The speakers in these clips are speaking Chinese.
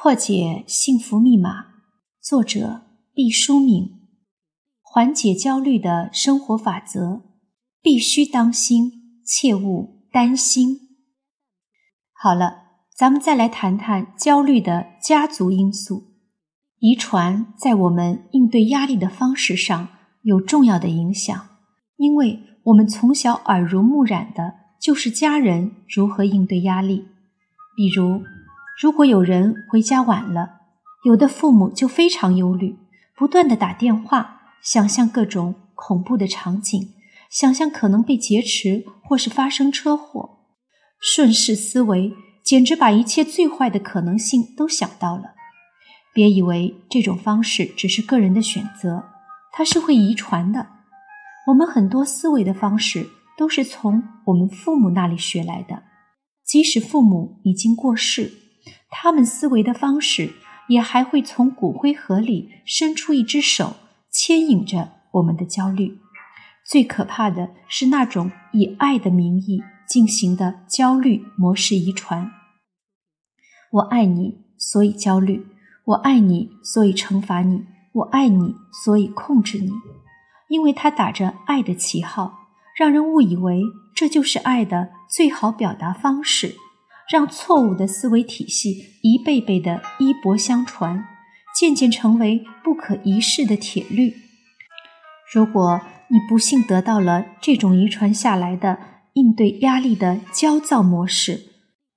破解幸福密码，作者毕淑敏。缓解焦虑的生活法则，必须当心，切勿担心。好了，咱们再来谈谈焦虑的家族因素。遗传在我们应对压力的方式上有重要的影响，因为我们从小耳濡目染的就是家人如何应对压力。比如，如果有人回家晚了，有的父母就非常忧虑，不断的打电话，想象各种恐怖的场景，想象可能被劫持或是发生车祸，顺势思维，简直把一切最坏的可能性都想到了。别以为这种方式只是个人的选择，它是会遗传的。我们很多思维的方式都是从我们父母那里学来的，即使父母已经过世。他们思维的方式也还会从骨灰盒里伸出一只手，牵引着我们的焦虑。最可怕的是那种以爱的名义进行的焦虑模式遗传。我爱你，所以焦虑；我爱你，所以惩罚你；我爱你，所以控制你。因为他打着爱的旗号，让人误以为这就是爱的最好表达方式。让错误的思维体系一辈辈的衣钵相传，渐渐成为不可一世的铁律。如果你不幸得到了这种遗传下来的应对压力的焦躁模式，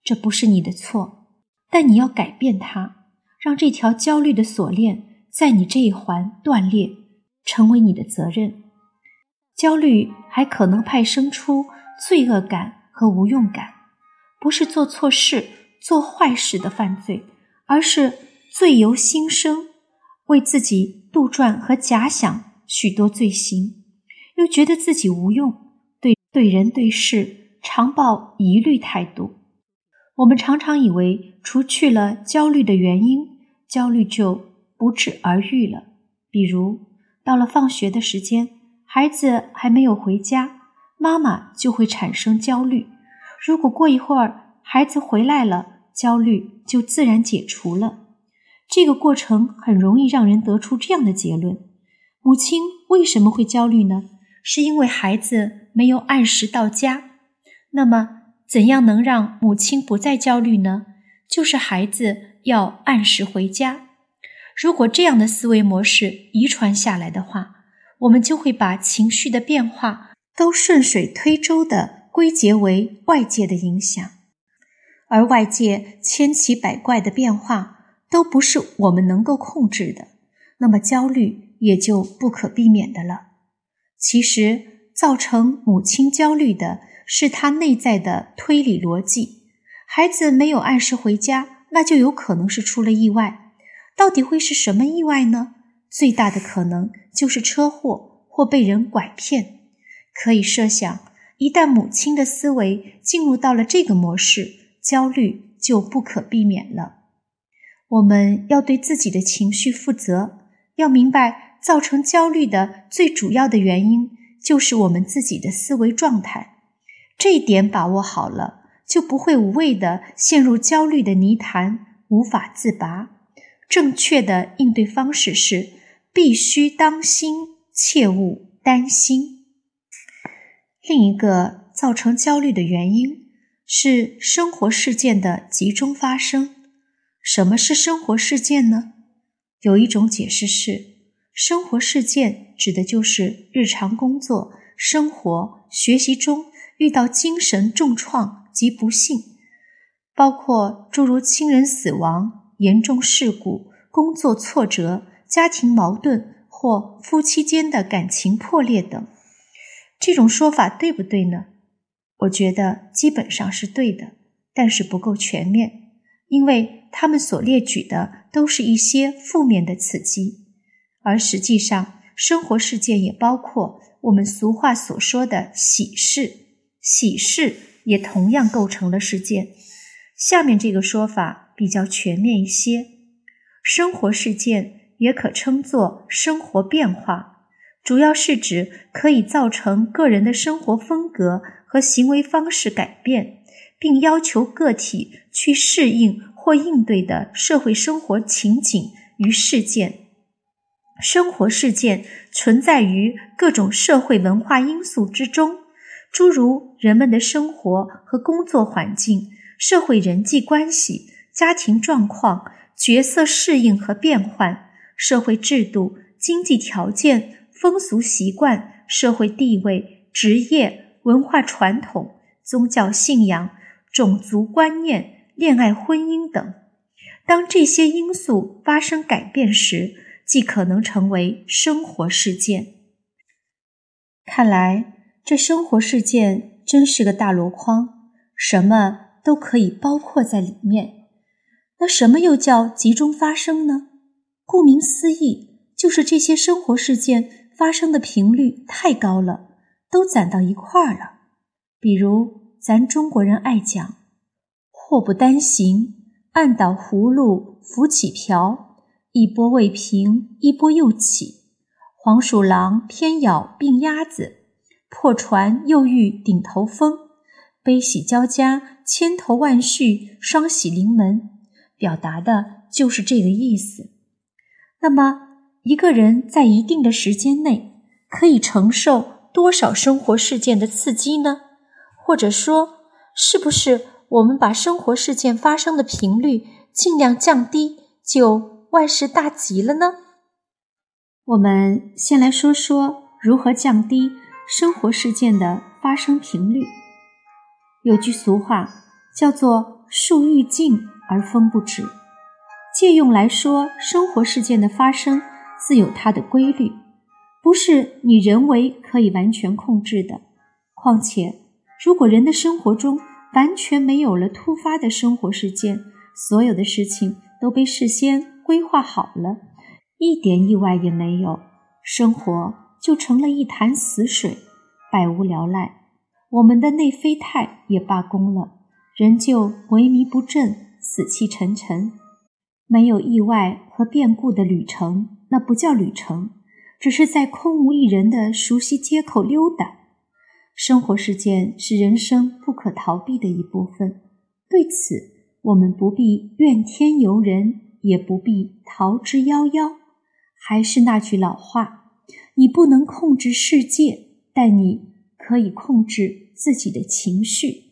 这不是你的错，但你要改变它，让这条焦虑的锁链在你这一环断裂，成为你的责任。焦虑还可能派生出罪恶感和无用感。不是做错事、做坏事的犯罪，而是罪由心生，为自己杜撰和假想许多罪行，又觉得自己无用，对对人对事常抱疑虑态度。我们常常以为，除去了焦虑的原因，焦虑就不治而愈了。比如，到了放学的时间，孩子还没有回家，妈妈就会产生焦虑。如果过一会儿孩子回来了，焦虑就自然解除了。这个过程很容易让人得出这样的结论：母亲为什么会焦虑呢？是因为孩子没有按时到家。那么，怎样能让母亲不再焦虑呢？就是孩子要按时回家。如果这样的思维模式遗传下来的话，我们就会把情绪的变化都顺水推舟的。归结为外界的影响，而外界千奇百怪的变化都不是我们能够控制的，那么焦虑也就不可避免的了。其实，造成母亲焦虑的是她内在的推理逻辑：孩子没有按时回家，那就有可能是出了意外。到底会是什么意外呢？最大的可能就是车祸或被人拐骗。可以设想。一旦母亲的思维进入到了这个模式，焦虑就不可避免了。我们要对自己的情绪负责，要明白造成焦虑的最主要的原因就是我们自己的思维状态。这一点把握好了，就不会无谓的陷入焦虑的泥潭，无法自拔。正确的应对方式是：必须当心，切勿担心。另一个造成焦虑的原因是生活事件的集中发生。什么是生活事件呢？有一种解释是，生活事件指的就是日常工作、生活、学习中遇到精神重创及不幸，包括诸如亲人死亡、严重事故、工作挫折、家庭矛盾或夫妻间的感情破裂等。这种说法对不对呢？我觉得基本上是对的，但是不够全面，因为他们所列举的都是一些负面的刺激，而实际上生活事件也包括我们俗话所说的喜事，喜事也同样构成了事件。下面这个说法比较全面一些，生活事件也可称作生活变化。主要是指可以造成个人的生活风格和行为方式改变，并要求个体去适应或应对的社会生活情景与事件。生活事件存在于各种社会文化因素之中，诸如人们的生活和工作环境、社会人际关系、家庭状况、角色适应和变换、社会制度、经济条件、风俗习惯、社会地位、职业、文化传统、宗教信仰、种族观念、恋爱婚姻等。当这些因素发生改变时，既可能成为生活事件。看来这生活事件真是个大箩筐，什么都可以包括在里面。那什么又叫集中发生呢？顾名思义，就是这些生活事件发生的频率太高了，都攒到一块儿了。比如咱中国人爱讲“祸不单行，按倒葫芦浮起瓢”。一波未平，一波又起。黄鼠狼偏咬病鸭子，破船又遇顶头风。悲喜交加，千头万绪，双喜临门，表达的就是这个意思。那么，一个人在一定的时间内可以承受多少生活事件的刺激呢？或者说，是不是我们把生活事件发生的频率尽量降低，就？万事大吉了呢。我们先来说说如何降低生活事件的发生频率。有句俗话叫做“树欲静而风不止”，借用来说，生活事件的发生自有它的规律，不是你人为可以完全控制的。况且，如果人的生活中完全没有了突发的生活事件，所有的事情都被事先。规划好了，一点意外也没有，生活就成了一潭死水，百无聊赖。我们的内啡肽也罢工了，人就萎靡不振，死气沉沉。没有意外和变故的旅程，那不叫旅程，只是在空无一人的熟悉街口溜达。生活事件是人生不可逃避的一部分，对此我们不必怨天尤人。也不必逃之夭夭。还是那句老话：你不能控制世界，但你可以控制自己的情绪。